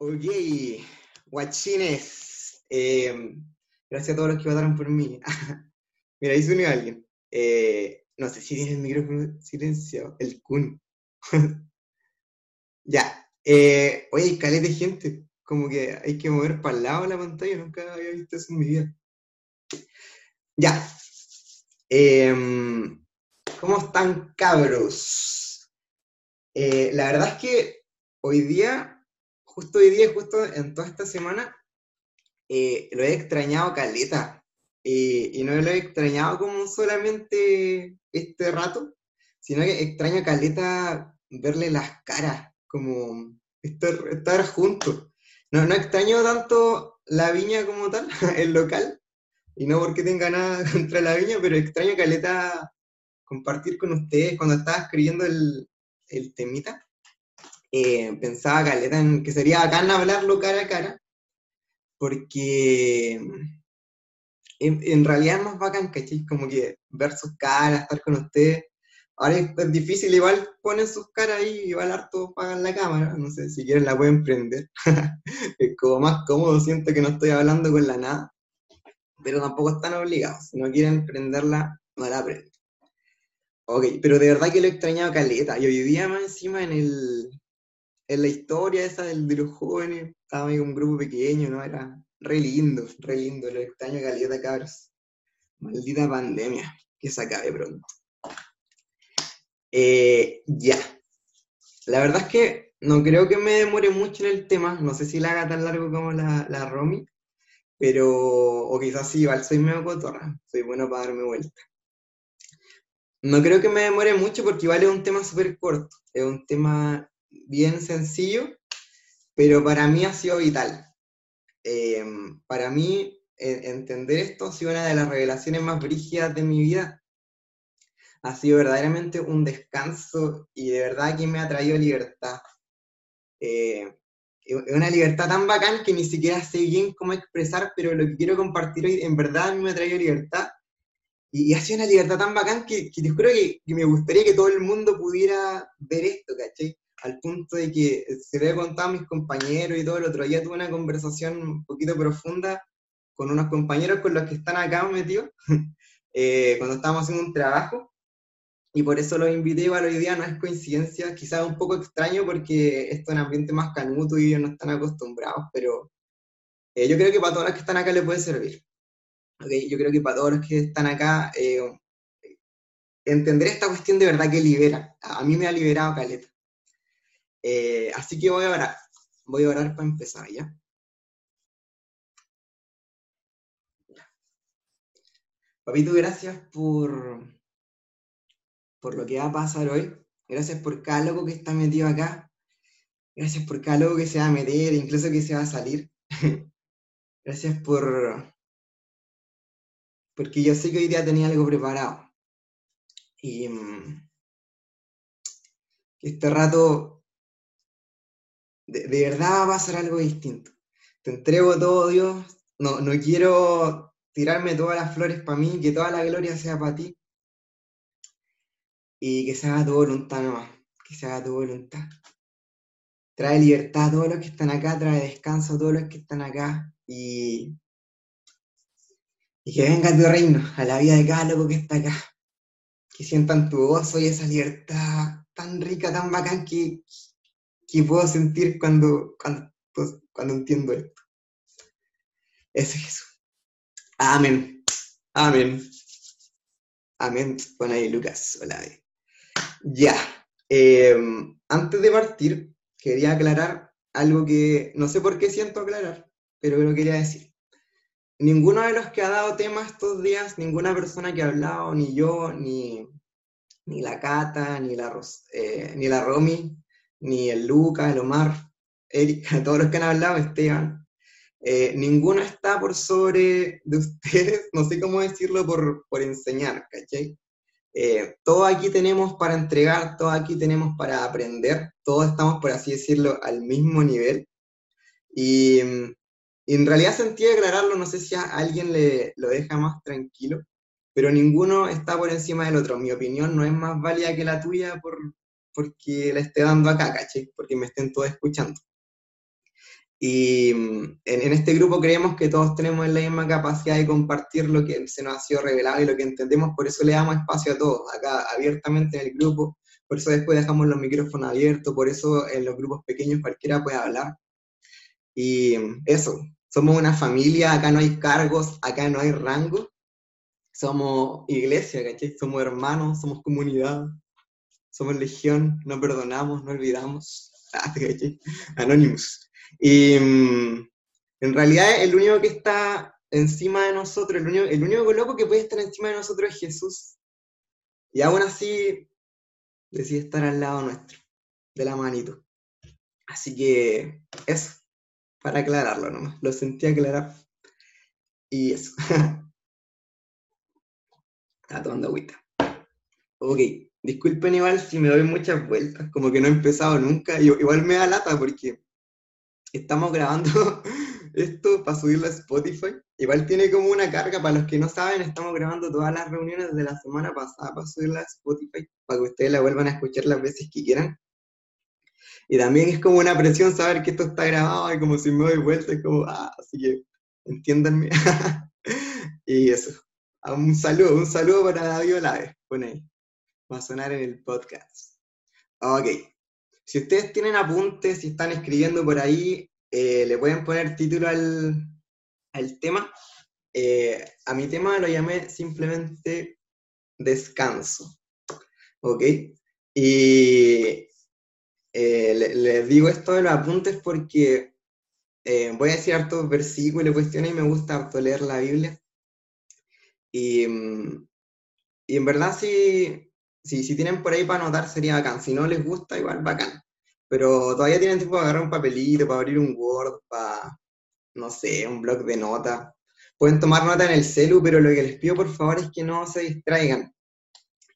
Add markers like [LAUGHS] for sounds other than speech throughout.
Ok, guachines. Eh, gracias a todos los que votaron por mí. [LAUGHS] Mira, ahí se unió alguien. Eh, no sé si tiene el micrófono silenciado. El Kun. [LAUGHS] ya. Eh, oye, caleta de gente. Como que hay que mover para el lado la pantalla. Nunca había visto eso en mi vida. Ya. Em, ¿Cómo están, cabros? Eh, la verdad es que hoy día, justo hoy día, justo en toda esta semana, eh, lo he extrañado caleta. Y no lo he extrañado como solamente este rato, sino que extraño caleta verle las caras, como estar, estar juntos. No, no extraño tanto la viña como tal, [LAUGHS] el local, y no porque tenga nada [LAUGHS] contra la viña, pero extraño caleta compartir con ustedes cuando estaba escribiendo el temita. Eh, pensaba caleta en que sería bacán hablarlo cara a cara, porque en, en realidad es más bacán, ¿cachai? Como que ver sus caras, estar con ustedes. Ahora es, difícil, igual ponen sus caras ahí, igual harto pagan la cámara, no sé, si quieren la pueden prender. [LAUGHS] es como más cómodo, siento que no estoy hablando con la nada, pero tampoco están obligados. Si no quieren prenderla, no la prenden. Ok, pero de verdad que lo he extrañado caleta. Y hoy día más encima en el, en la historia esa del, de los jóvenes, estaba ahí un grupo pequeño, ¿no? Era re lindo, re lindo, lo extraño caleta, cabros. Maldita pandemia, que se acabe pronto. Eh, ya. La verdad es que no creo que me demore mucho en el tema, no sé si la haga tan largo como la, la Romy, pero, o quizás sí, igual soy medio cotorra, soy bueno para darme vuelta. No creo que me demore mucho porque igual es un tema súper corto, es un tema bien sencillo, pero para mí ha sido vital. Eh, para mí, entender esto ha sido una de las revelaciones más brígidas de mi vida. Ha sido verdaderamente un descanso y de verdad que me ha traído libertad. Eh, una libertad tan bacán que ni siquiera sé bien cómo expresar, pero lo que quiero compartir hoy en verdad a mí me ha traído libertad. Y, y ha sido una libertad tan bacán que, que te juro que, que, me gustaría que todo el mundo pudiera ver esto, ¿cachai? Al punto de que se lo he contado a mis compañeros y todo. El otro día tuve una conversación un poquito profunda con unos compañeros con los que están acá metidos, [LAUGHS] eh, cuando estábamos haciendo un trabajo. Y por eso los invité igual hoy día, no es coincidencia, quizás un poco extraño porque esto es un ambiente más canuto y ellos no están acostumbrados, pero eh, yo creo que para todos los que están acá les puede servir. Okay, yo creo que para todos los que están acá, eh, entender esta cuestión de verdad que libera. A mí me ha liberado Caleta. Eh, así que voy a orar. Voy a orar para empezar, ¿ya? Papito, gracias por, por lo que va a pasar hoy. Gracias por cada loco que está metido acá. Gracias por cada loco que se va a meter, incluso que se va a salir. [LAUGHS] Gracias por, porque yo sé que hoy día tenía algo preparado. Y mmm, este rato de, de, verdad va a pasar algo distinto. Te entrego todo, Dios. No, no quiero tirarme todas las flores para mí, que toda la gloria sea para ti. Y que se haga tu voluntad nomás, que se haga tu voluntad. Trae libertad a todos los que están acá, trae descanso a todos los que están acá. Y y que venga tu reino a la vida de cada loco que está acá. Que sientan tu gozo y esa libertad tan rica, tan bacán que, que puedo sentir cuando, cuando, cuando entiendo esto. Ese es Jesús. Amén. Amén. Amén. Pon ahí Lucas. Hola. Ya. Eh, antes de partir, quería aclarar algo que no sé por qué siento aclarar, pero lo quería decir ninguno de los que ha dado temas estos días, ninguna persona que ha hablado, ni yo, ni, ni la Cata, ni la, eh, ni la Romy, ni el Luca, el Omar, Erika, [LAUGHS] todos los que han hablado, Esteban, eh, ninguno está por sobre de ustedes, [LAUGHS] no sé cómo decirlo, por, por enseñar, ¿cachai? Eh, todo aquí tenemos para entregar, todo aquí tenemos para aprender, todos estamos, por así decirlo, al mismo nivel. Y y en realidad sentí declararlo, no sé si a alguien le, lo deja más tranquilo, pero ninguno está por encima del otro. Mi opinión no es más válida que la tuya por, porque la esté dando acá, ¿caché? Porque me estén todos escuchando. Y mm, en, este grupo creemos que todos tenemos la misma capacidad de compartir lo que se nos ha sido revelado y lo que entendemos, por eso le damos espacio a todos, acá abiertamente en el grupo, por eso después dejamos los micrófonos abiertos, por eso en los grupos pequeños cualquiera puede hablar. Y mm, eso, somos una familia, acá no hay cargos, acá no hay rango, somos iglesia, ¿cachai? Somos hermanos, somos comunidad, somos legión, no perdonamos, no olvidamos, [LAUGHS] ah. Anonymous. Y mm, en realidad el único que está encima de nosotros, el único, el único loco que puede estar encima de nosotros es Jesús. Y aún así decide estar al lado nuestro, de la manito. Así que eso, para aclararlo nomás, lo sentí aclarar. Y eso. [LAUGHS] Está tomando agüita. Ok, disculpen igual si me doy muchas vueltas, como que no he empezado nunca. Igual me da lata porque estamos grabando [LAUGHS] esto para subirlo a Spotify. Igual tiene como una carga, para los que no saben, estamos grabando todas las reuniones de la semana pasada para subirla a Spotify, para que ustedes la vuelvan a escuchar las veces que quieran. Y también es como una presión saber que esto está grabado y como si me doy vuelta, es como, ah, así que entiéndanme. [LAUGHS] y eso. Un saludo, un saludo para David Olave, pone ahí. Va a sonar en el podcast. Ok. Si ustedes tienen apuntes, si están escribiendo por ahí, eh, le pueden poner título al, tema. Eh, a mi tema lo llamé simplemente descanso. ¿Ok? Y eh, les digo esto de los apuntes porque voy a decir hartos versículos y cuestiones y me gusta harto leer la Biblia. Y, y en verdad, si, si, si, tienen por ahí para anotar, sería bacán. Si no les gusta, igual bacán. Pero todavía tienen tiempo para agarrar un papelito, para abrir un Word, para, no sé, un blog de notas. Pueden tomar nota en el celu, pero lo que les pido por favor es que no se distraigan.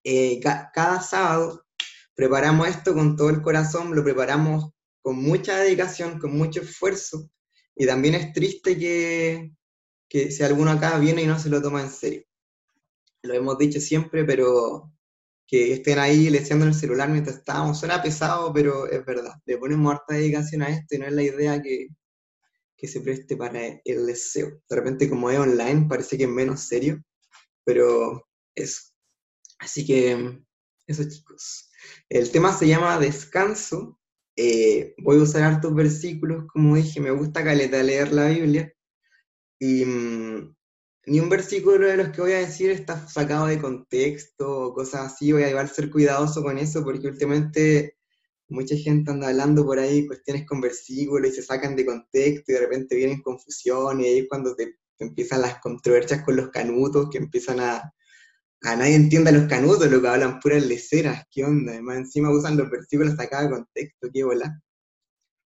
Eh, cada sábado preparamos esto con todo el corazón, lo preparamos con mucha dedicación, con mucho esfuerzo, y también es triste que, que si alguno acá viene y no se lo toma en serio. Lo hemos dicho siempre, pero que estén ahí leseando el celular mientras estábamos, suena pesado, pero es verdad. Le ponemos harta dedicación a esto y no es la idea que, que se preste para el deseo. De repente, como es online, parece que es menos serio, pero eso. Así que, eso chicos. El tema se llama descanso. Eh, voy a usar hartos versículos, como dije, me gusta caleta leer la Biblia. Y mm, ni un versículo de los que voy a decir está sacado de contexto o cosas así. Voy a llevar a ser cuidadoso con eso porque últimamente mucha gente anda hablando por ahí cuestiones con versículos y se sacan de contexto y de repente vienen confusiones y ahí es cuando te, empiezan las controversias con los canutos que empiezan a, a nadie entiende los canutos, lo que hablan puras leceras, ¿qué onda? Además, encima usan los versículos sacados de contexto, qué bola.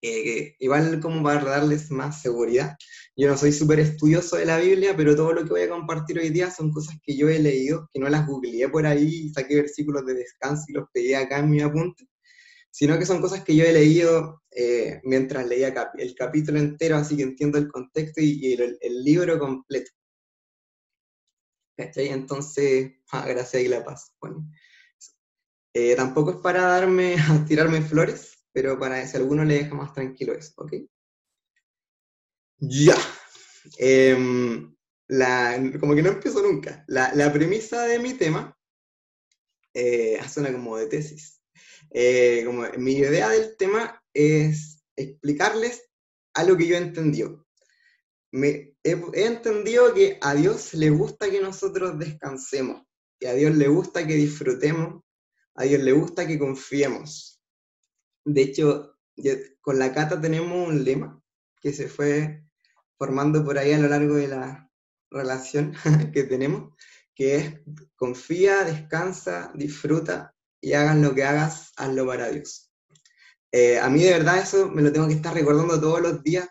Eh, igual como para darles más seguridad. Yo no soy súper estudioso de la Biblia, pero todo lo que voy a compartir hoy día son cosas que yo he leído, que no las googleé por ahí, saqué versículos de descanso y los pegué acá en mi apunte, sino que son cosas que yo he leído eh, mientras leía el capítulo entero, así que entiendo el contexto y, el, libro completo. ¿Cachai? Entonces, ah, gracias y la paz. Bueno, eh, tampoco es para darme, [LAUGHS] a tirarme flores, pero para si alguno le deja más tranquilo eso, ¿ok? Ya. Em, como que no empiezo nunca. La, premisa de mi tema eh, suena como de tesis. Eh, como, mi idea del tema es explicarles algo que yo he entendido. Me, he, he entendido que a Dios le gusta que nosotros descansemos, que a Dios le gusta que disfrutemos, a Dios le gusta que confiemos. De hecho, con la Cata tenemos un lema que se fue formando por ahí a lo largo de la relación [LAUGHS] que tenemos, que es confía, descansa, disfruta y hagan lo que hagas, hazlo para Dios. Eh, a mí de verdad eso me lo tengo que estar recordando todos los días,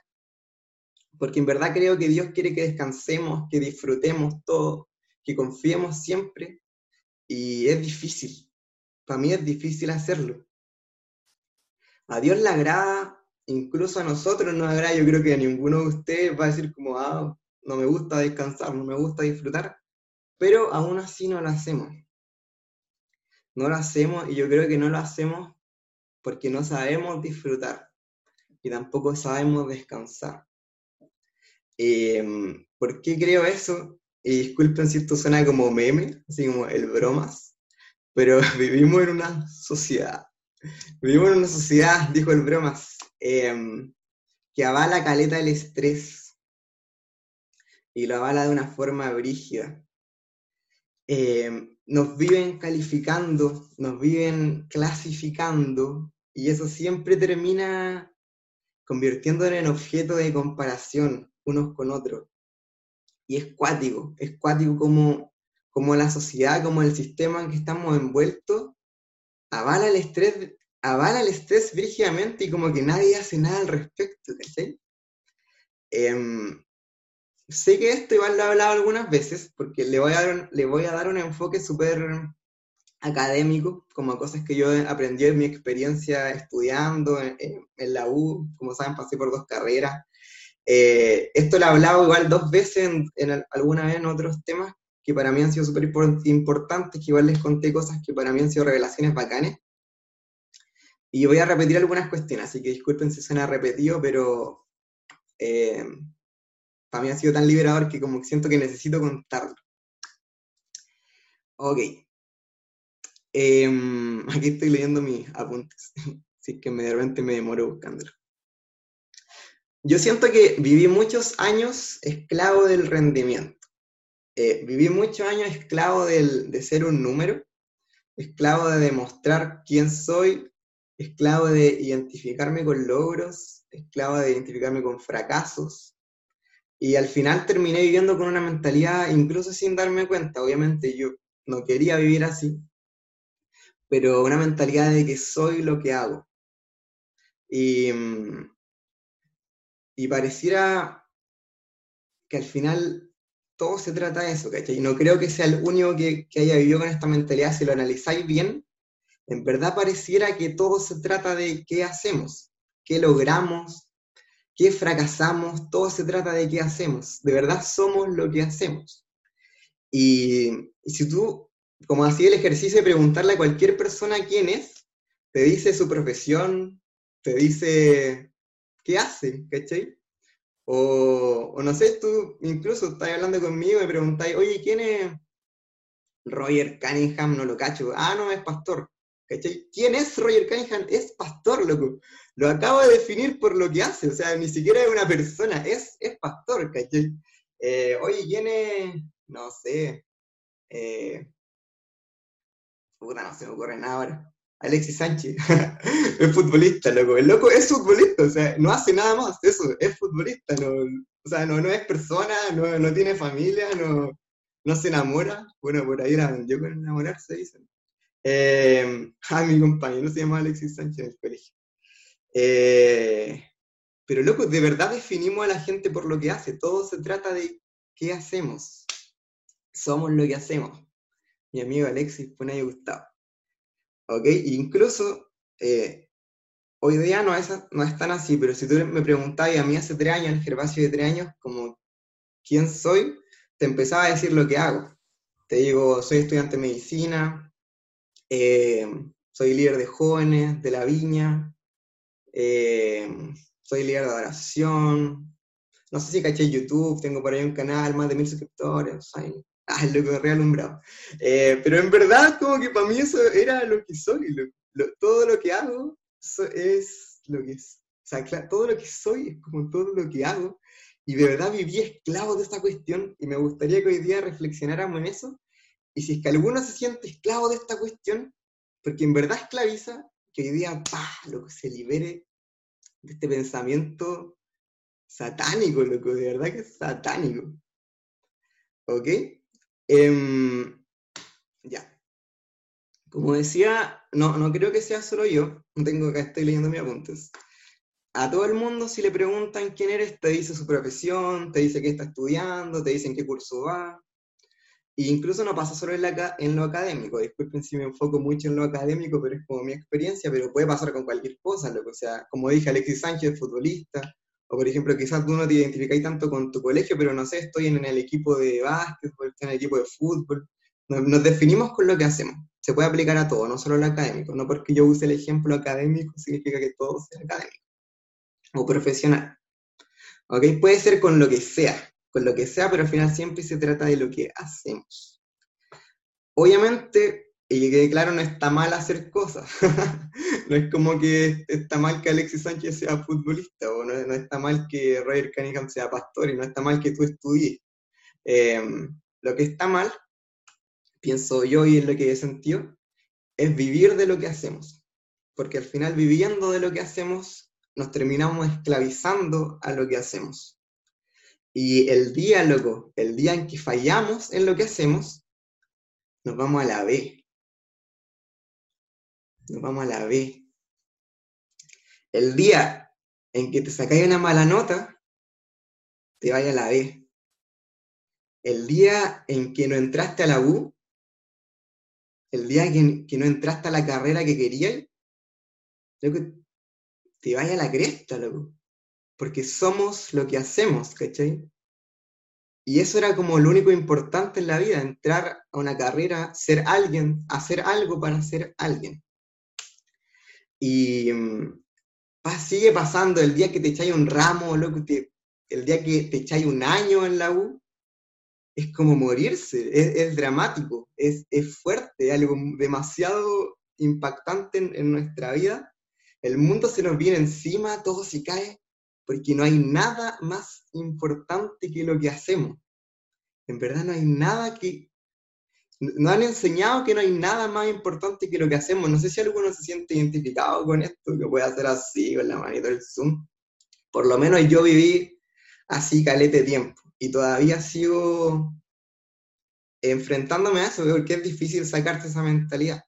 porque en verdad creo que Dios quiere que descansemos, que disfrutemos todo, que confiemos siempre, y es difícil. Para mí es difícil hacerlo. A Dios le agrada, incluso a nosotros nos agrada, yo creo que a ninguno de ustedes va a decir como, ah, no me gusta descansar, no me gusta disfrutar, pero aún así no lo hacemos. No lo hacemos y yo creo que no lo hacemos porque no sabemos disfrutar. y tampoco sabemos descansar. Em, ¿Por qué creo eso? Y disculpen si esto suena como meme, así como el bromas, pero [LAUGHS] vivimos en una sociedad. Vivimos en una sociedad, dijo el bromas, em, que avala caleta el estrés y lo avala de una forma brígida. Em, nos viven calificando, nos viven clasificando y eso siempre termina convirtiéndolo en objeto de comparación unos con otros. Y es cuático, es cuático como, como la sociedad, como el sistema en que estamos envueltos, avala el estrés, avala el estrés brígidamente y como que nadie hace nada al respecto, em, sé que esto igual lo he hablado algunas veces, porque le voy a dar le voy a dar un enfoque súper académico, como cosas que yo aprendí en mi experiencia estudiando en, en, la U, como saben, pasé por dos carreras. Eh, esto lo he hablado igual dos veces en, alguna vez en otros temas que para mí han sido súper importantes, que igual les conté cosas que para mí han sido revelaciones bacanes. Y voy a repetir algunas cuestiones, así que disculpen si suena repetido, pero eh, para mí ha sido tan liberador que como siento que necesito contarlo. Ok, Em, aquí estoy leyendo mis apuntes, [LAUGHS] así que de repente me demoro buscándolo. Yo siento que viví muchos años esclavo del rendimiento. Eh, viví muchos años esclavo de ser un número, esclavo de demostrar quién soy, esclavo de identificarme con logros, esclavo de identificarme con fracasos. Y al final terminé viviendo con una mentalidad, incluso sin darme cuenta, obviamente yo no quería vivir así, pero una mentalidad de que soy lo que hago. Y, mm, y pareciera que al final todo se trata de eso, ¿cachai? Y no creo que sea el único que, haya vivido con esta mentalidad, si lo analizáis bien, en verdad pareciera que todo se trata de qué hacemos, qué logramos, qué fracasamos, todo se trata de qué hacemos. De verdad somos lo que hacemos. Y, si tú como así el ejercicio de preguntarle a cualquier persona quién es, te dice su profesión, te dice qué hace, ¿cachai? O, no sé, tú incluso estás hablando conmigo y me preguntáis, oye, ¿quién es Roger Cunningham? No lo cacho. Ah, no, es pastor. ¿Cachai? ¿Quién es Roger Cunningham? Es pastor, loco. Lo acabo de definir por lo que hace, o sea, ni siquiera es una persona, es, es pastor, ¿cachai? Eh, oye, ¿quién es? No sé. Eh, puta, no se me ocurre nada ahora. Alexis Sánchez, [LAUGHS] es futbolista, loco. El loco es futbolista, o sea, no hace nada más, eso, es futbolista, no, o sea, no, no es persona, no, no tiene familia, no, no se enamora. Bueno, por ahí era yo con enamorarse, dicen. Eh, [LAUGHS] ah, mi compañero se llama Alexis Sánchez en el colegio. Eh, pero loco, de verdad definimos a la gente por lo que hace. Todo se trata de qué hacemos. Somos lo que hacemos mi amigo Alexis nadie gustado. ¿Ok? Incluso eh, hoy día no es, no es tan así, pero si tú me preguntabas a mí hace tres años, el Gervasio de tres años, como quién soy, te empezaba a decir lo que hago. Te digo, soy estudiante de medicina, eh, soy líder de jóvenes de la viña, eh, soy líder de adoración, no sé si caché YouTube, tengo por ahí un canal, más de mil suscriptores, ah, lo que alumbrado. Eh, pero en verdad, como que para mí eso era lo que soy, todo lo que hago es lo que es. O sea, todo lo que soy es como todo lo que hago. Y de verdad viví esclavo de esta cuestión y me gustaría que hoy día reflexionáramos en eso. Y si es que alguno se siente esclavo de esta cuestión, porque en verdad esclaviza, que hoy día, ¡pah!, lo que se libere de este pensamiento satánico, loco, de verdad que es satánico. ¿Ok? Em, ya. Como decía, no, no creo que sea solo yo, tengo que estoy leyendo mis apuntes. A todo el mundo, si le preguntan quién eres, te dice su profesión, te dice qué está estudiando, te dicen qué curso va. E incluso no pasa solo en, la, en lo académico, disculpen si me enfoco mucho en lo académico, pero es como mi experiencia, pero puede pasar con cualquier cosa, lo que sea, como dije, Alexis Sánchez, futbolista, o por ejemplo, quizás tú no te identificáis tanto con tu colegio, pero no sé, estoy en el equipo de básquetbol, estoy en el equipo de fútbol. Nos, definimos con lo que hacemos. Se puede aplicar a todo, no solo lo académico. No porque yo use el ejemplo académico [LAUGHS] significa que todo sea académico. o profesional. ¿Ok? Puede ser con lo que sea, con lo que sea, pero al final siempre se trata de lo que hacemos. Obviamente, y que claro, no está mal hacer cosas. [LAUGHS] no es como que está mal que Alexis Sánchez sea futbolista, o no, está mal que Roger Cunningham sea pastor, y no está mal que tú estudies. Em, lo que está mal, pienso yo y es lo que he sentido, es vivir de lo que hacemos. Porque al final, viviendo de lo que hacemos, nos terminamos esclavizando a lo que hacemos. Y el día, loco, el día en que fallamos en lo que hacemos, nos vamos a la B. Nos vamos a la B. El día en que te sacáis una mala nota, te vaya a la B. El día en que no entraste a la U, el día que, que no entraste a la carrera que querías, te vaya a la cresta, loco. Porque somos lo que hacemos, ¿cachai? Y eso era como lo único importante en la vida, entrar a una carrera, ser alguien, hacer algo para ser alguien. Y mm, sigue pasando el día que te echáis un ramo, loco, el día que te echáis un año en la U, es como morirse, es, dramático, es, fuerte, algo demasiado impactante en, nuestra vida. El mundo se nos viene encima, todo se cae, porque no hay nada más importante que lo que hacemos. En verdad no hay nada que... No han enseñado que no hay nada más importante que lo que hacemos. No sé si alguno se siente identificado con esto, que puede hacer así con la manita del Zoom. Por lo menos yo viví así calete tiempo y todavía sigo enfrentándome a eso, porque es difícil sacarte esa mentalidad.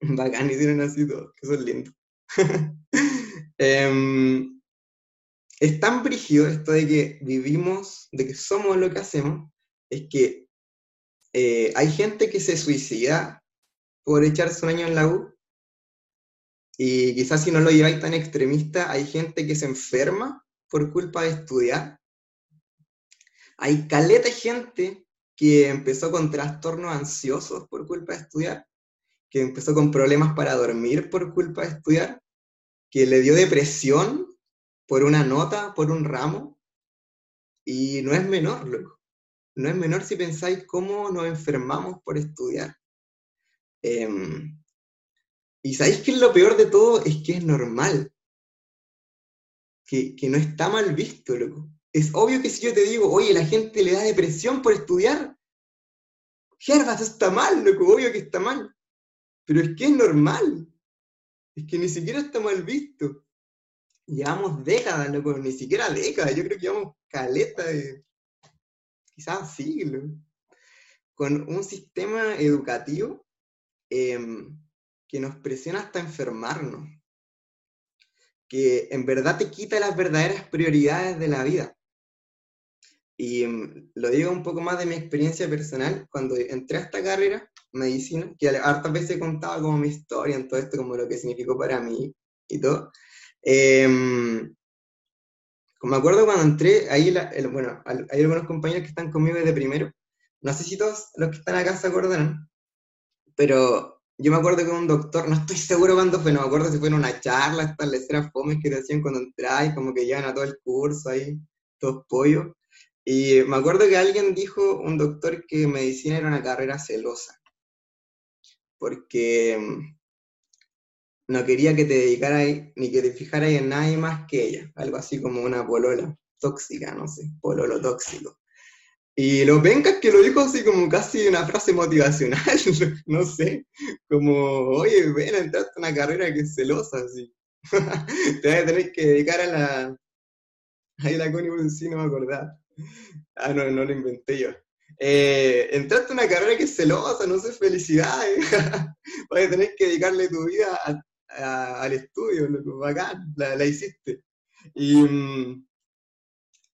[LAUGHS] Bacán, tienen así todo, que son lindos. [LAUGHS] Em, es tan brígido esto de que vivimos, de que somos lo que hacemos, es que eh, hay gente que se suicida por echarse un año en la U, y quizás si no lo lleváis tan extremista, hay gente que se enferma por culpa de estudiar. Hay caleta de gente que empezó con trastornos ansiosos por culpa de estudiar, que empezó con problemas para dormir por culpa de estudiar, que le dio depresión por una nota, por un ramo, y no es menor, loco. No es menor si pensáis cómo nos enfermamos por estudiar. Em, y sabéis que lo peor de todo es que es normal. Que, que no está mal visto, loco. Es obvio que si yo te digo, oye, la gente le da depresión por estudiar, Gervas, está mal, loco, obvio que está mal. Pero es que es normal. Es que ni siquiera está mal visto llevamos décadas, loco, ni siquiera décadas, yo creo que llevamos caleta de quizás siglos, con un sistema educativo em, que nos presiona hasta enfermarnos, que en verdad te quita las verdaderas prioridades de la vida. Y em, lo digo un poco más de mi experiencia personal, cuando entré a esta carrera, medicina, que hartas veces he contado como mi historia en todo esto, como lo que significó para mí y todo, eh, me acuerdo cuando entré, ahí, bueno, hay algunos compañeros que están conmigo desde primero, no sé si todos los que están acá se acordarán, pero yo me acuerdo que un doctor, no estoy seguro cuándo fue, no me acuerdo si fue en una charla, estas leceras fomes que te hacían cuando entras, como que llevan a todo el curso ahí, todos pollos. Y me acuerdo que alguien dijo, un doctor, que medicina era una carrera celosa, porque no quería que te dedicaras ni que te fijaras en nadie más que ella, algo así como una polola tóxica, no sé, pololo tóxico. Y lo venga que lo dijo así como casi una frase motivacional, [LAUGHS] no sé, como, oye, ven, entraste a una carrera que es celosa, así. [LAUGHS] te vas a tener que dedicar a la... Ahí la Connie sí, no me acordaba. Ah, no, no lo inventé yo. Eh, entraste a una carrera que es celosa, no sé, felicidades. [LAUGHS] vas a tener que dedicarle tu vida a, al estudio, loco, bacán, la, hiciste. Y,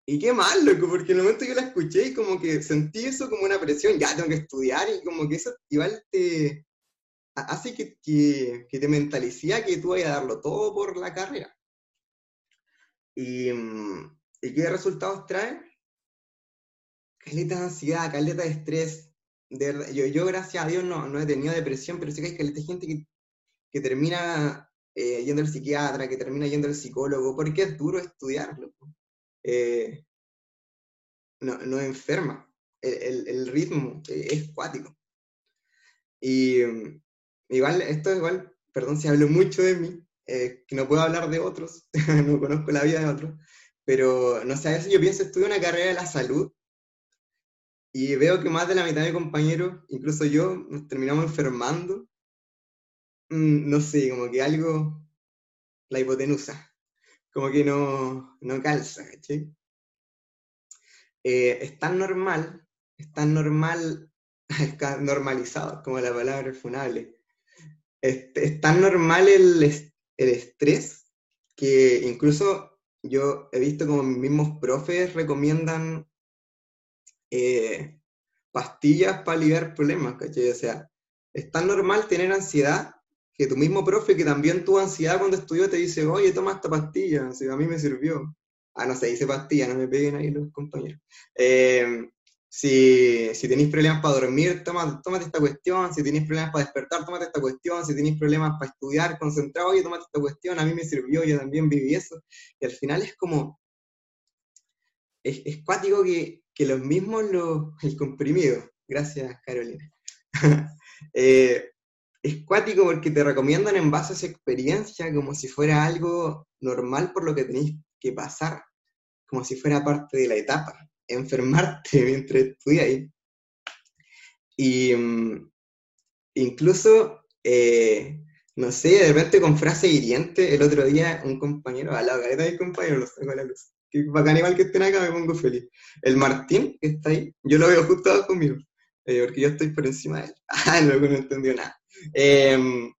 y qué mal, loco, porque en el momento que la escuché y como que sentí eso como una presión, ya tengo que estudiar y como que eso igual te hace que, que, te mentalicía que tú vayas a darlo todo por la carrera. Y, ¿y qué resultados trae? Caleta de ansiedad, caleta de estrés. De yo, yo, gracias a Dios, no, no he tenido depresión, pero sí que hay caleta de gente que que termina eh, yendo al psiquiatra, que termina yendo al psicólogo, porque es duro estudiarlo. Eh, no, no, enferma. El, el, ritmo es cuático. Y mm, igual, esto igual, perdón si hablo mucho de mí, que no puedo hablar de otros, [LAUGHS] no conozco la vida de otros, pero no sé, a veces yo pienso, estudio una carrera de la salud y veo que más de la mitad de compañeros, incluso yo, nos terminamos enfermando. Mm, no sé, como que algo, la hipotenusa, como que no, no calza, ¿cachai? Eh, es tan normal, es tan normal, [LAUGHS] normalizado, como la palabra funable. Es, tan normal el, el estrés que incluso yo he visto como mis mismos profes recomiendan eh, pastillas para aliviar problemas, ¿cachai? O sea, es tan normal tener ansiedad que tu mismo profe que también tuvo ansiedad cuando estudió te dice, oye, toma esta pastilla, o a mí me sirvió. Ah, no se dice pastilla, no me peguen ahí los compañeros. Eh, si, si tenéis problemas para dormir, toma, tómate esta cuestión. Si tenéis problemas para despertar, tómate esta cuestión. Si tenéis problemas para estudiar, concentrado, oye, tómate esta cuestión. A mí me sirvió, yo también viví eso. Y al final es como, es, es cuático que, que los mismos, los, el comprimido, gracias Carolina, [LAUGHS] eh, es cuático porque te recomiendan en base a esa experiencia como si fuera algo normal por lo que tenéis que pasar, como si fuera parte de la etapa, [LAUGHS] enfermarte mientras estudiáis. Y mm, incluso, eh, no sé, de repente con frase hiriente, el otro día un compañero, al lado, de compañero, lo saco a la luz que bacán igual que estén acá, me pongo feliz. El Martín, que está ahí, yo lo veo justo abajo mío, eh, porque yo estoy por encima de él. [LAUGHS] Ah, no, no entendió nada. Em,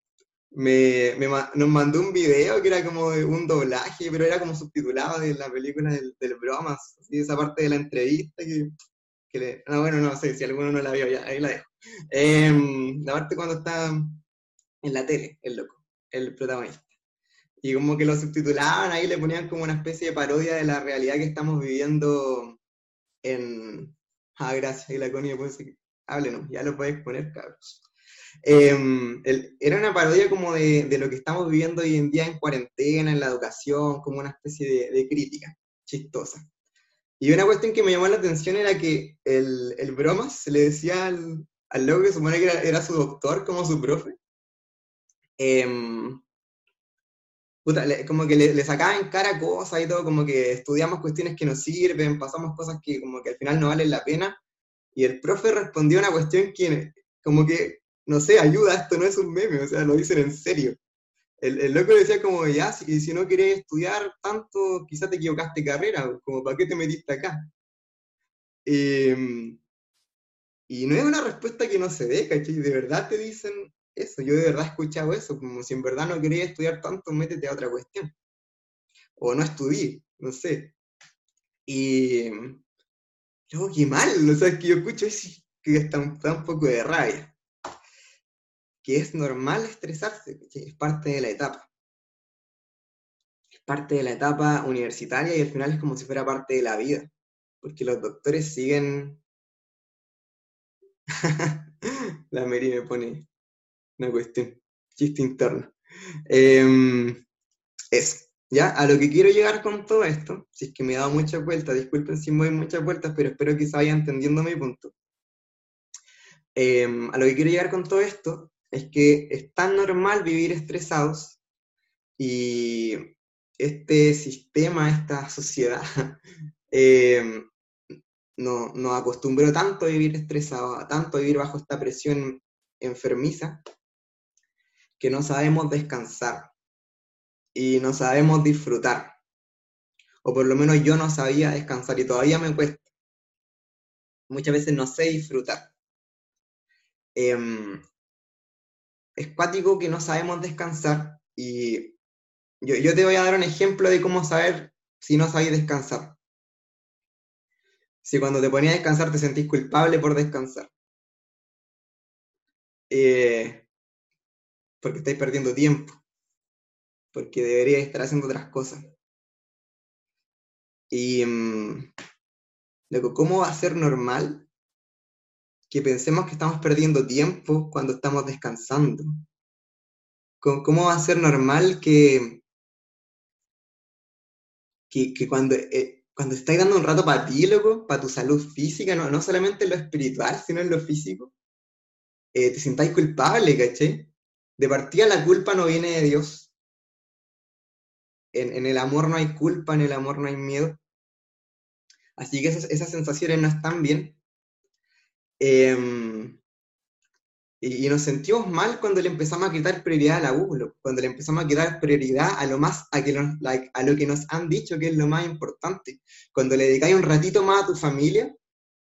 me, nos mandó un video que era como de un doblaje, pero era como subtitulado de la película del, bromas, así, esa parte de la entrevista que, le, no, bueno, no sé, si alguno no la vio, ya, ahí la dejo. Eh, la parte cuando está en la tele, el loco, el protagonista y como que lo subtitulaban ahí, le ponían como una especie de parodia de la realidad que estamos viviendo en... Ah, gracias, y la Connie decir, háblenos, ya lo puedes poner, cabros. Em, era una parodia como de, de, lo que estamos viviendo hoy en día en cuarentena, en la educación, como una especie de, crítica chistosa. Y una cuestión que me llamó la atención era que el, el bromas se le decía al, al loco que supone que era, era, su doctor, como su profe. Eh, como que le, le sacaban cara cosas y todo, como que estudiamos cuestiones que nos sirven, pasamos cosas que como que al final no valen la pena, y el profe respondió una cuestión que como que, no sé, ayuda, esto no es un meme, o sea, lo dicen en serio. El, el loco decía como, ya, si, si no querés estudiar tanto, quizás te equivocaste carrera, como, ¿para qué te metiste acá? Em, y no es una respuesta que no se dé, ¿cachai? De verdad te dicen, eso, yo de verdad he escuchado eso, como si en verdad no quería estudiar tanto, métete a otra cuestión. O no estudié, no sé. Y luego qué mal, o sea, es que yo escucho eso que está un, un poco de rabia. Que es normal estresarse, es parte de la etapa. Es parte de la etapa universitaria y al final es como si fuera parte de la vida. Porque los doctores siguen... [LAUGHS] la Mary me pone una cuestión, chiste interno. Eh, eso, ¿ya? A lo que quiero llegar con todo esto, si es que me he dado muchas vueltas, disculpen si me doy muchas vueltas, pero espero que se vaya entendiendo mi punto. Em, a lo que quiero llegar con todo esto es que es tan normal vivir estresados y este sistema, esta [LAUGHS] sociedad, no, nos acostumbró tanto a vivir estresado, tanto a vivir bajo esta presión enfermiza, que no sabemos descansar y no sabemos disfrutar. O por lo menos yo no sabía descansar y todavía me cuesta. Muchas veces no sé disfrutar. Em, es cuático que no sabemos descansar y yo, yo, te voy a dar un ejemplo de cómo saber si no sabes descansar. Si cuando te ponías a descansar te sentís culpable por descansar. Eh, porque estáis perdiendo tiempo, porque deberíais estar haciendo otras cosas. Y mm, luego, ¿cómo va a ser normal que pensemos que estamos perdiendo tiempo cuando estamos descansando? ¿Cómo va a ser normal que, que, cuando, eh, cuando estáis dando un rato para ti, loco, para tu salud física, no, no solamente en lo espiritual, sino en lo físico, eh, te sintáis culpable, ¿caché? De partida la culpa no viene de Dios. En, en, el amor no hay culpa, en el amor no hay miedo. Así que esas, esas sensaciones no están bien. Eh, y, nos sentimos mal cuando le empezamos a quitar prioridad a la U, cuando le empezamos a quitar prioridad a lo más, a, que a lo que nos han dicho que es lo más importante. Cuando le dedicáis un ratito más a tu familia,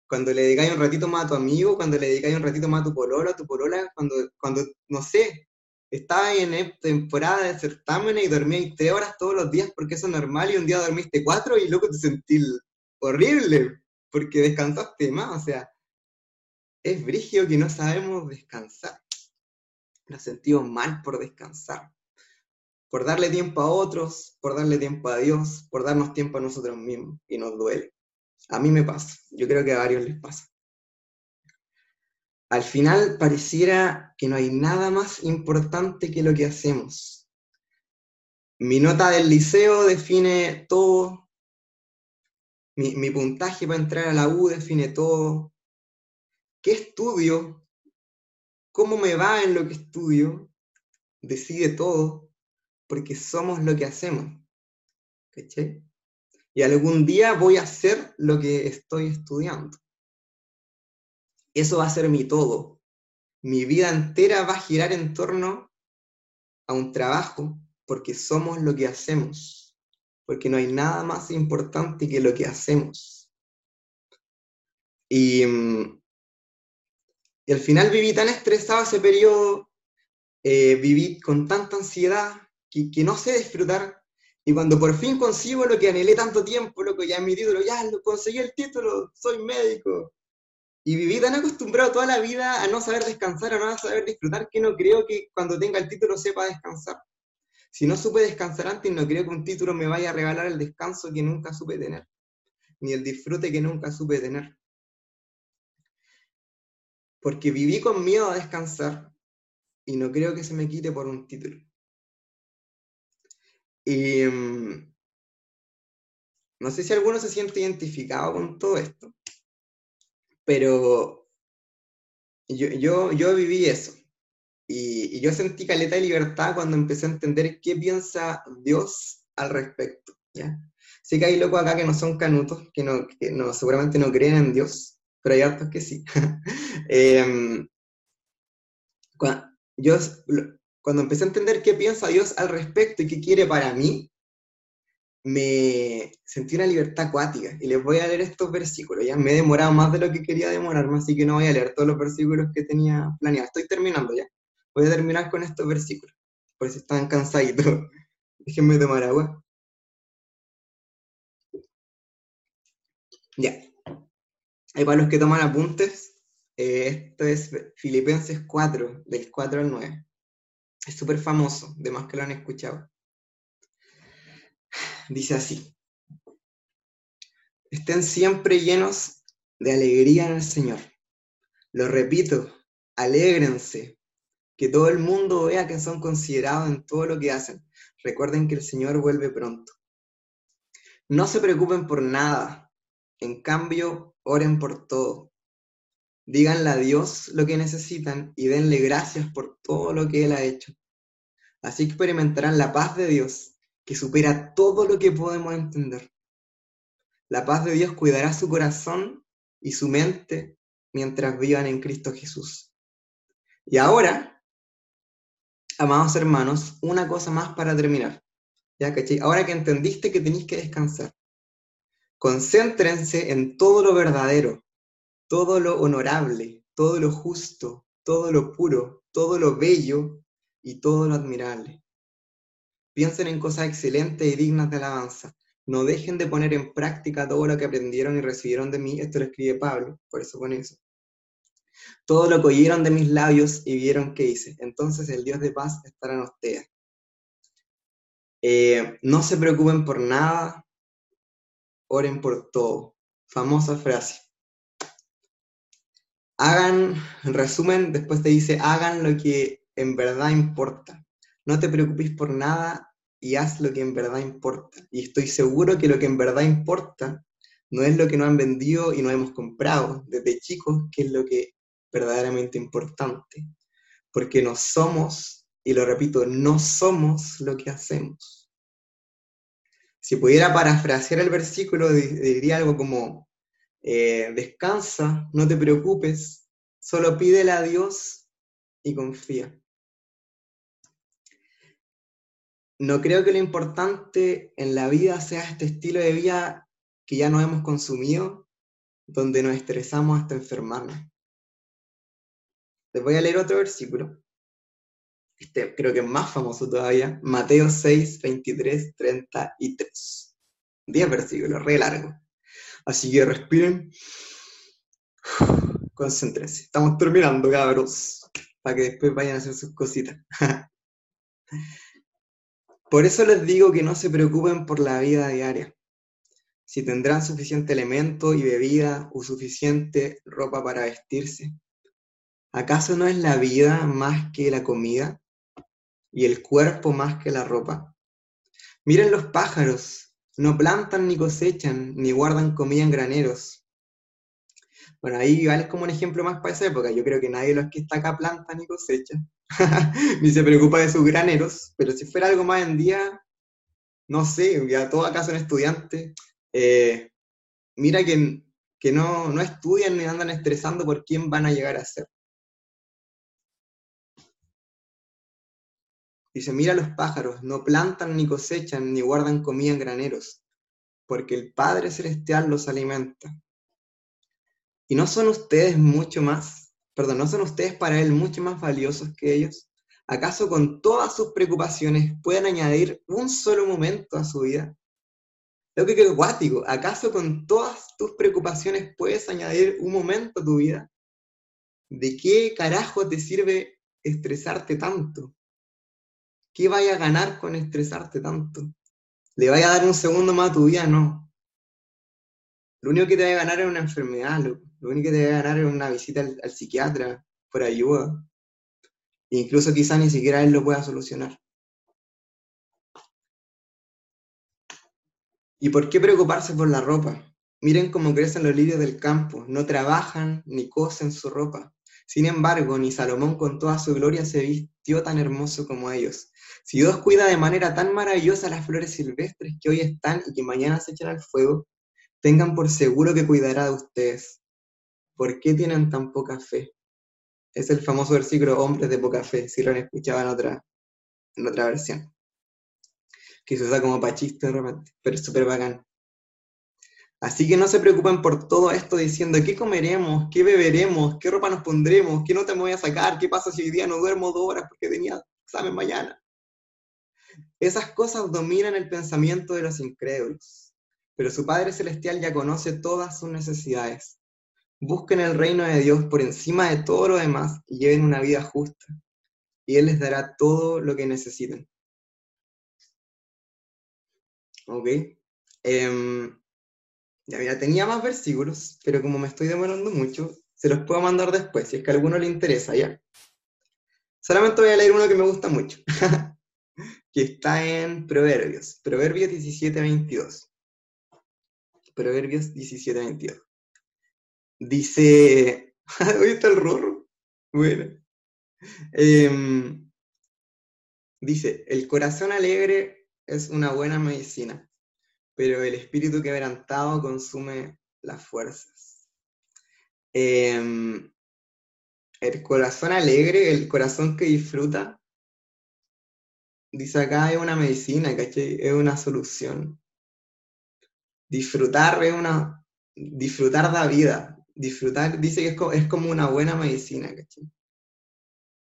cuando le dedicáis un ratito más a tu amigo, cuando le dedicáis un ratito más a tu polola, a tu polola, cuando, cuando no sé, estabas en temporada de certámenes y dormíais tres horas todos los días porque eso es normal y un día dormiste cuatro y luego te sentís horrible porque descansaste más, o sea, es brigio que no sabemos descansar. Nos sentimos mal por descansar. Por darle tiempo a otros, por darle tiempo a Dios, por darnos tiempo a nosotros mismos. Y nos duele. A mí me pasa. Yo creo que a varios les pasa. Al final pareciera que no hay nada más importante que lo que hacemos. Mi nota del liceo define todo. Mi, mi puntaje para entrar a la U define todo qué estudio, cómo me va en lo que estudio, decide todo, porque somos lo que hacemos. ¿Caché? Y algún día voy a hacer lo que estoy estudiando. Eso va a ser mi todo. Mi vida entera va a girar en torno a un trabajo, porque somos lo que hacemos. Porque no hay nada más importante que lo que hacemos. Y mm, y al final viví tan estresado ese periodo, eh, viví con tanta ansiedad que, no sé disfrutar. Y cuando por fin consigo lo que anhelé tanto tiempo, loco, ya mi título, ya lo conseguí el título, soy médico. Y viví tan acostumbrado toda la vida a no saber descansar, a no saber disfrutar, que no creo que cuando tenga el título sepa descansar. Si no supe descansar antes, no creo que un título me vaya a regalar el descanso que nunca supe tener, ni el disfrute que nunca supe tener porque viví con miedo a descansar y no creo que se me quite por un título. Y mm, no sé si alguno se siente identificado con todo esto, pero yo, yo, viví eso. Y, yo sentí caleta de libertad cuando empecé a entender qué piensa Dios al respecto. ¿ya? Sí que hay locos acá que no son canutos, que, no, que no, seguramente no creen en Dios, pero hay hartos que sí. [LAUGHS] Em, cuando, cuando empecé a entender qué piensa Dios al respecto y qué quiere para mí, me sentí una libertad acuática. Y les voy a leer estos versículos. Ya me he demorado más de lo que quería demorarme, así que no voy a leer todos los versículos que tenía planeado. Estoy terminando ya. Voy a terminar con estos versículos, por si están cansaditos. [LAUGHS] Déjenme tomar agua. Ya. Y para los que toman apuntes, eh, esto es Filipenses 4, del 4 al 9. Es súper famoso, de más que lo han escuchado. Dice así. Estén siempre llenos de alegría en el Señor. Lo repito, alégrense. Que todo el mundo vea que son considerados en todo lo que hacen. Recuerden que el Señor vuelve pronto. No se preocupen por nada. En cambio, Oren por todo. Díganle a Dios lo que necesitan y denle gracias por todo lo que Él ha hecho. Así experimentarán la paz de Dios, que supera todo lo que podemos entender. La paz de Dios cuidará su corazón y su mente mientras vivan en Cristo Jesús. Y ahora, amados hermanos, una cosa más para terminar. ¿Ya, Ahora que entendiste que tenéis que descansar, Concéntrense en todo lo verdadero, todo lo honorable, todo lo justo, todo lo puro, todo lo bello y todo lo admirable. Piensen en cosas excelentes y dignas de alabanza. No dejen de poner en práctica todo lo que aprendieron y recibieron de mí. Esto lo escribe Pablo, por eso pone eso. Todo lo que oyeron de mis labios y vieron que hice. Entonces el Dios de paz estará en ustedes. Eh, no se preocupen por nada, oren por todo. Famosa frase. Hagan, en resumen, después te dice, hagan lo que en verdad importa. no te preocupes por nada y haz lo que en verdad importa. Y estoy seguro que lo que en verdad importa no es lo que nos han vendido y nos hemos comprado desde chicos, que es lo que verdaderamente importante. Porque no somos, y lo repito, no somos lo que hacemos. Si pudiera parafrasear el versículo, diría algo como, eh, descansa, no te preocupes, solo pídele a Dios y confía. No creo que lo importante en la vida sea este estilo de vida que ya nos hemos consumido, donde nos estresamos hasta enfermarnos. Les voy a leer otro versículo. Este creo que es más famoso todavía. Mateo 6, 23, 33. 10 versículos, re largo. Así que respiren. [SIGHS] Concéntrense. Estamos terminando, cabros. Para que después vayan a hacer sus cositas. [LAUGHS] Por eso les digo que no se preocupen por la vida diaria. Si tendrán suficiente alimento y bebida o suficiente ropa para vestirse. ¿Acaso no es la vida más que la comida y el cuerpo más que la ropa? Miren los pájaros, no plantan ni cosechan, ni guardan comida en graneros. Bueno, ahí vale como un ejemplo más para esa época. Yo creo que nadie de los que está acá planta ni cosecha, [LAUGHS] ni se preocupa de sus graneros, pero si fuera algo más en día, no sé, ya todos acá son estudiantes. Eh, mira que, que no, no estudian ni andan estresando por quién van a llegar a ser. Dice, mira los pájaros, no plantan ni cosechan ni guardan comida en graneros, porque el Padre Celestial los alimenta. ¿Y no son ustedes mucho más, perdón, no son ustedes para Él mucho más valiosos que ellos? ¿Acaso con todas sus preocupaciones pueden añadir un solo momento a su vida? Lo que es guático, ¿acaso con todas tus preocupaciones puedes añadir un momento a tu vida? ¿De qué carajo te sirve estresarte tanto? ¿Qué vaya a ganar con estresarte tanto? ¿Le vaya a dar un segundo más a tu vida? No. Lo único que te va a ganar es una enfermedad, lo, único que te va a ganar es una visita al, psiquiatra por ayuda. E incluso quizá ni siquiera él lo pueda solucionar. ¿Y por qué preocuparse por la ropa? Miren cómo crecen los lirios del campo, no trabajan ni cosen su ropa. Sin embargo, ni Salomón con toda su gloria se vistió tan hermoso como ellos. Si Dios cuida de manera tan maravillosa las flores silvestres que hoy están y que mañana se echan al fuego, tengan por seguro que cuidará de ustedes. ¿Por qué tienen tan poca fe? Es el famoso versículo hombres de poca fe, si lo han escuchado en otra, en otra versión. Que se como repente, pero es súper bacán. Así que no se preocupen por todo esto diciendo qué comeremos, qué beberemos, qué ropa nos pondremos, qué nota me voy a sacar, qué pasa si hoy día no duermo dos horas porque tenía examen mañana. Esas cosas dominan el pensamiento de los incrédulos, pero su Padre Celestial ya conoce todas sus necesidades. Busquen el reino de Dios por encima de todo lo demás y lleven una vida justa, y Él les dará todo lo que necesiten. ¿Ok? Em, ya mira, tenía más versículos, pero como me estoy demorando mucho, se los puedo mandar después, si es que a alguno le interesa, ¿ya? Solamente voy a leer uno que me gusta mucho. [LAUGHS] que está en Proverbios, Proverbios 17, 22. Proverbios 17, 22. Dice, [LAUGHS] hoy está el rorro. Bueno. Em, dice, el corazón alegre es una buena medicina, pero el espíritu quebrantado consume las fuerzas. Em, el corazón alegre, el corazón que disfruta, dice acá, es una medicina, ¿cachai? Es una solución. Disfrutar es una, disfrutar la vida, disfrutar, dice que es, como una buena medicina, ¿cachai?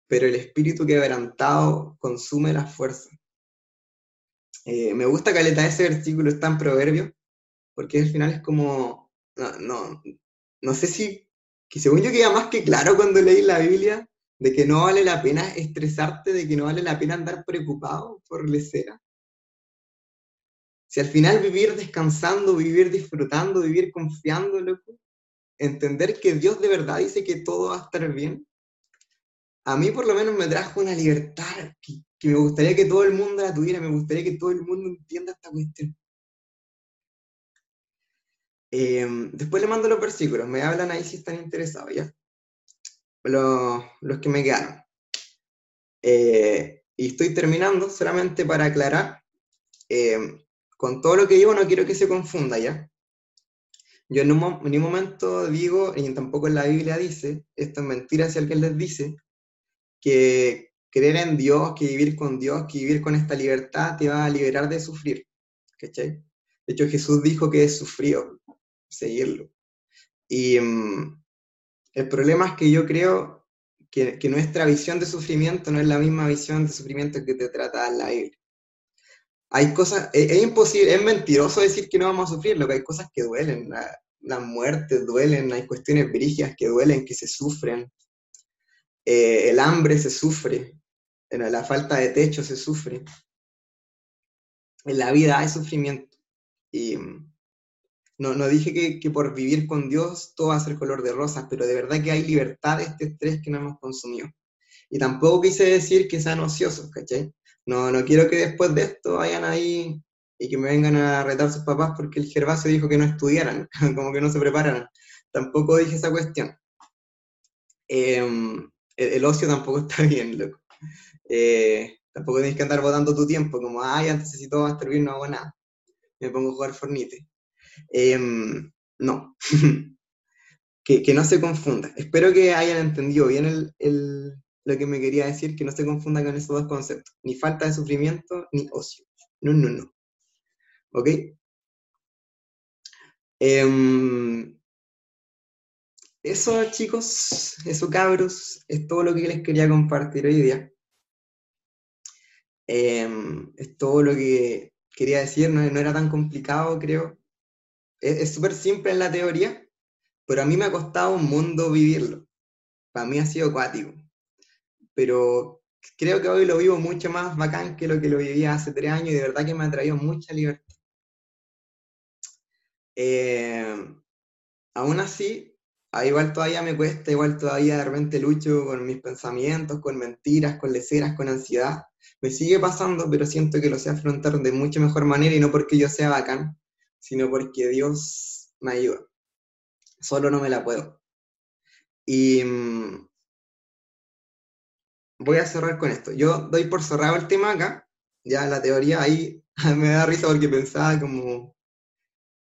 Pero el espíritu quebrantado consume la fuerza. Eh, me gusta que ese versículo está en proverbio, porque al final es como, no, no, no sé si, que según yo queda más que claro cuando leí la Biblia, de que no vale la pena estresarte, de que no vale la pena andar preocupado por lecera. Si al final vivir descansando, vivir disfrutando, vivir confiando, loco, entender que Dios de verdad dice que todo va a estar bien, a mí por lo menos me trajo una libertad que, me gustaría que todo el mundo la tuviera, me gustaría que todo el mundo entienda esta cuestión. Em, después le mando los versículos, me hablan ahí si están interesados, ¿ya? Los, los que me quedaron. Eh, y estoy terminando solamente para aclarar, em, con todo lo que digo no quiero que se confunda, ¿ya? Yo en, un, en momento digo, y tampoco en la Biblia dice, esto es mentira si alguien les dice, que creer en Dios, que vivir con Dios, que vivir con esta libertad te va a liberar de sufrir. ¿Cachai? De hecho, Jesús dijo que es sufrió seguirlo. Y mm, el problema es que yo creo que, nuestra visión de sufrimiento no es la misma visión de sufrimiento que te trata la Biblia. Hay cosas, es, es, imposible, es mentiroso decir que no vamos a sufrir, lo que hay cosas que duelen, las muertes duelen, hay cuestiones brígidas que duelen, que se sufren, eh, el hambre se sufre, la falta de techo se sufre. En la vida hay sufrimiento. Y no, no dije que, que, por vivir con Dios todo va a ser color de rosas, pero de verdad que hay libertad de este estrés que no hemos consumido. Y tampoco quise decir que sean ociosos, ¿cachai? No, no quiero que después de esto vayan ahí y que me vengan a retar sus papás porque el Gervasio dijo que no estudiaran, [LAUGHS] como que no se prepararan. Tampoco dije esa cuestión. Eh, el, ocio tampoco [LAUGHS] está bien, loco. Eh, tampoco tienes que andar botando tu tiempo, como, ay, antes si todo va a estar bien, no hago nada. Me pongo a jugar Fornite. Em, no. [LAUGHS] que, no se confunda. Espero que hayan entendido bien lo que me quería decir, que no se confunda con esos dos conceptos. Ni falta de sufrimiento, ni ocio. No, no, no. ¿Ok? Eh, eso, chicos, eso, cabros, es todo lo que les quería compartir hoy día. Em, es todo lo que quería decir, no, era tan complicado, creo. Es súper simple en la teoría, pero a mí me ha costado un mundo vivirlo. Para mí ha sido acuático. Pero creo que hoy lo vivo mucho más bacán que lo que lo vivía hace tres años y de verdad que me ha traído mucha libertad. Em, aún así, Ah, igual todavía me cuesta, igual todavía de repente lucho con mis pensamientos, con mentiras, con leceras, con ansiedad. Me sigue pasando, pero siento que lo sé afrontar de mucha mejor manera y no porque yo sea bacán, sino porque Dios me ayuda. Solo no me la puedo. Y mm, voy a cerrar con esto. Yo doy por cerrado el tema acá. Ya la teoría ahí [LAUGHS] me da risa porque pensaba como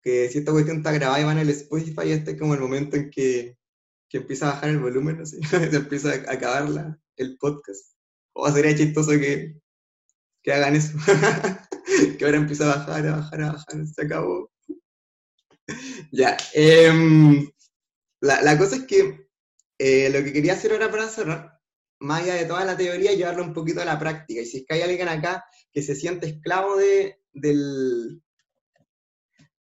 que si esta cuestión está grabada y va en el Spotify, este es como el momento en que, que empieza a bajar el volumen, así, [LAUGHS] se empieza a acabar la, el podcast. O sería chistoso que, que hagan eso. [LAUGHS] [LAUGHS] que ahora empieza a bajar, a bajar, a bajar, se acabó. ya. Eh, la, la, cosa es que eh, lo que quería hacer ahora para cerrar, más allá de toda la teoría, llevarlo un poquito a la práctica. Y si es que hay alguien acá que se siente esclavo de, del,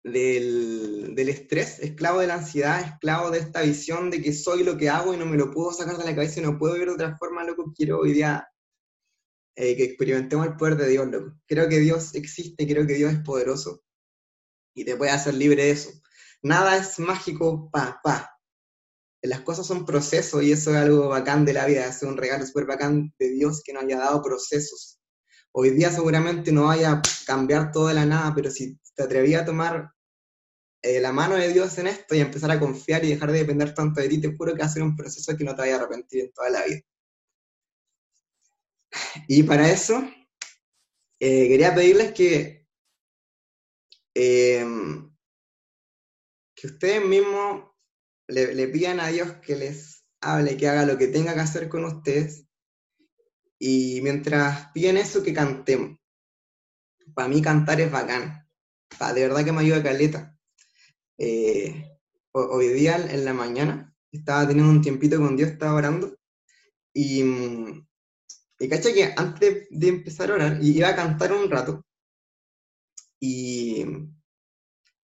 del, estrés, esclavo de la ansiedad, esclavo de esta visión de que soy lo que hago y no me lo puedo sacar de la cabeza y no puedo vivir de otra forma, lo que quiero hoy día eh, que experimentemos el poder de Dios, loco. Creo que Dios existe, creo que Dios es poderoso y te puede hacer libre de eso. Nada es mágico, pa, pa. Las cosas son procesos y eso es algo bacán de la vida, es un regalo súper bacán de Dios que nos haya dado procesos. Hoy día seguramente no vaya a cambiar todo de la nada, pero si te atreví a tomar eh, la mano de Dios en esto y empezar a confiar y dejar de depender tanto de ti, te juro que va a ser un proceso que no te vaya a arrepentir en toda la vida. Y para eso, eh, quería pedirles que, em, que ustedes mismos le, pidan a Dios que les hable, que haga lo que tenga que hacer con ustedes. Y mientras piden eso, que cantemos. Para mí cantar es bacán. de verdad que me ayuda caleta. Eh, hoy día en la mañana estaba teniendo un tiempito con Dios, estaba orando, y, y caché que antes de empezar a orar, iba a cantar un rato, y,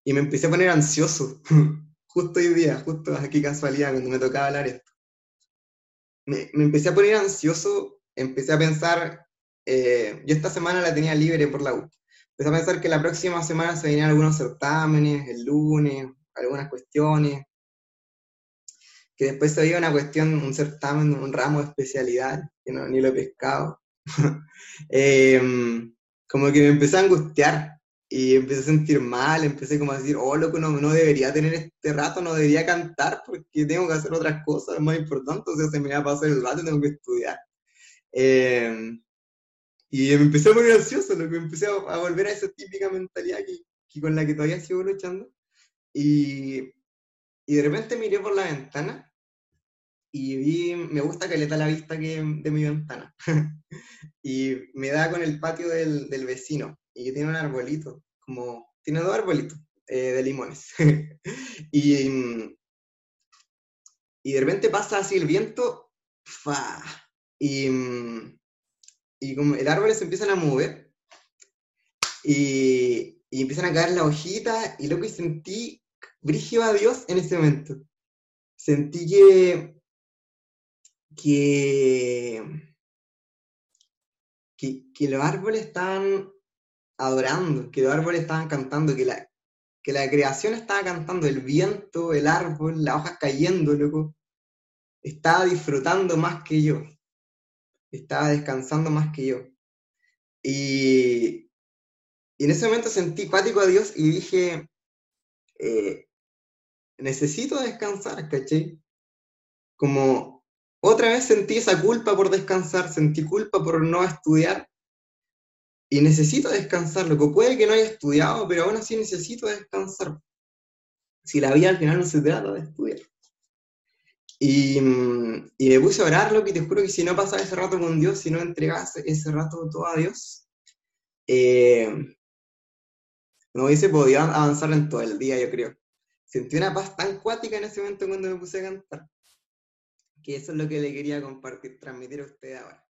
y me empecé a poner ansioso, [LAUGHS] justo hoy día, justo aquí casualidad, cuando me tocaba hablar esto. Me, me empecé a poner ansioso, empecé a pensar, eh, yo esta semana la tenía libre por la U, Empecé a pensar que la próxima semana se venían algunos certámenes, el lunes, algunas cuestiones, que después se veía una cuestión, un certamen, un ramo de especialidad, que no, ni lo he pescado. [LAUGHS] Em, como que me empecé a angustiar y empecé a sentir mal, empecé como a decir, oh, loco, no, no debería tener este rato, no debería cantar porque tengo que hacer otras cosas más importantes, o sea, se me va a pasar el rato, tengo que estudiar. Em, y me empecé a poner ansioso, lo que empecé a, volver a esa típica mentalidad que, que, con la que todavía sigo luchando. Y, y de repente miré por la ventana y vi, me gusta caleta la vista que, de mi ventana. [LAUGHS] y me da con el patio del, del, vecino y tiene un arbolito, como, tiene dos arbolitos eh, de limones. [LAUGHS] y, y de repente pasa así el viento, ¡fa! Y, y como el árbol se empiezan a mover y, y empiezan a caer las hojitas y lo que sentí brígido a Dios en ese momento. Sentí que, que, que, los árboles estaban adorando, que los árboles estaban cantando, que la, que la creación estaba cantando, el viento, el árbol, las hojas cayendo, loco. Estaba disfrutando más que yo. Estaba descansando más que yo. Y, y en ese momento sentí cuático a Dios y dije, eh, necesito descansar, ¿caché? Como otra vez sentí esa culpa por descansar, sentí culpa por no estudiar y necesito descansar, lo que puede que no haya estudiado, pero aún así necesito descansar. Si la vida al final no se trata de estudiar. Y, me puse a orar, lo que te juro que si no pasaba ese rato con Dios, si no entregase ese rato todo a Dios, eh, no hubiese podido avanzar en todo el día, yo creo. Sentí una paz tan cuática en ese momento cuando me puse a cantar, que eso es lo que le quería compartir, transmitir a ustedes ahora.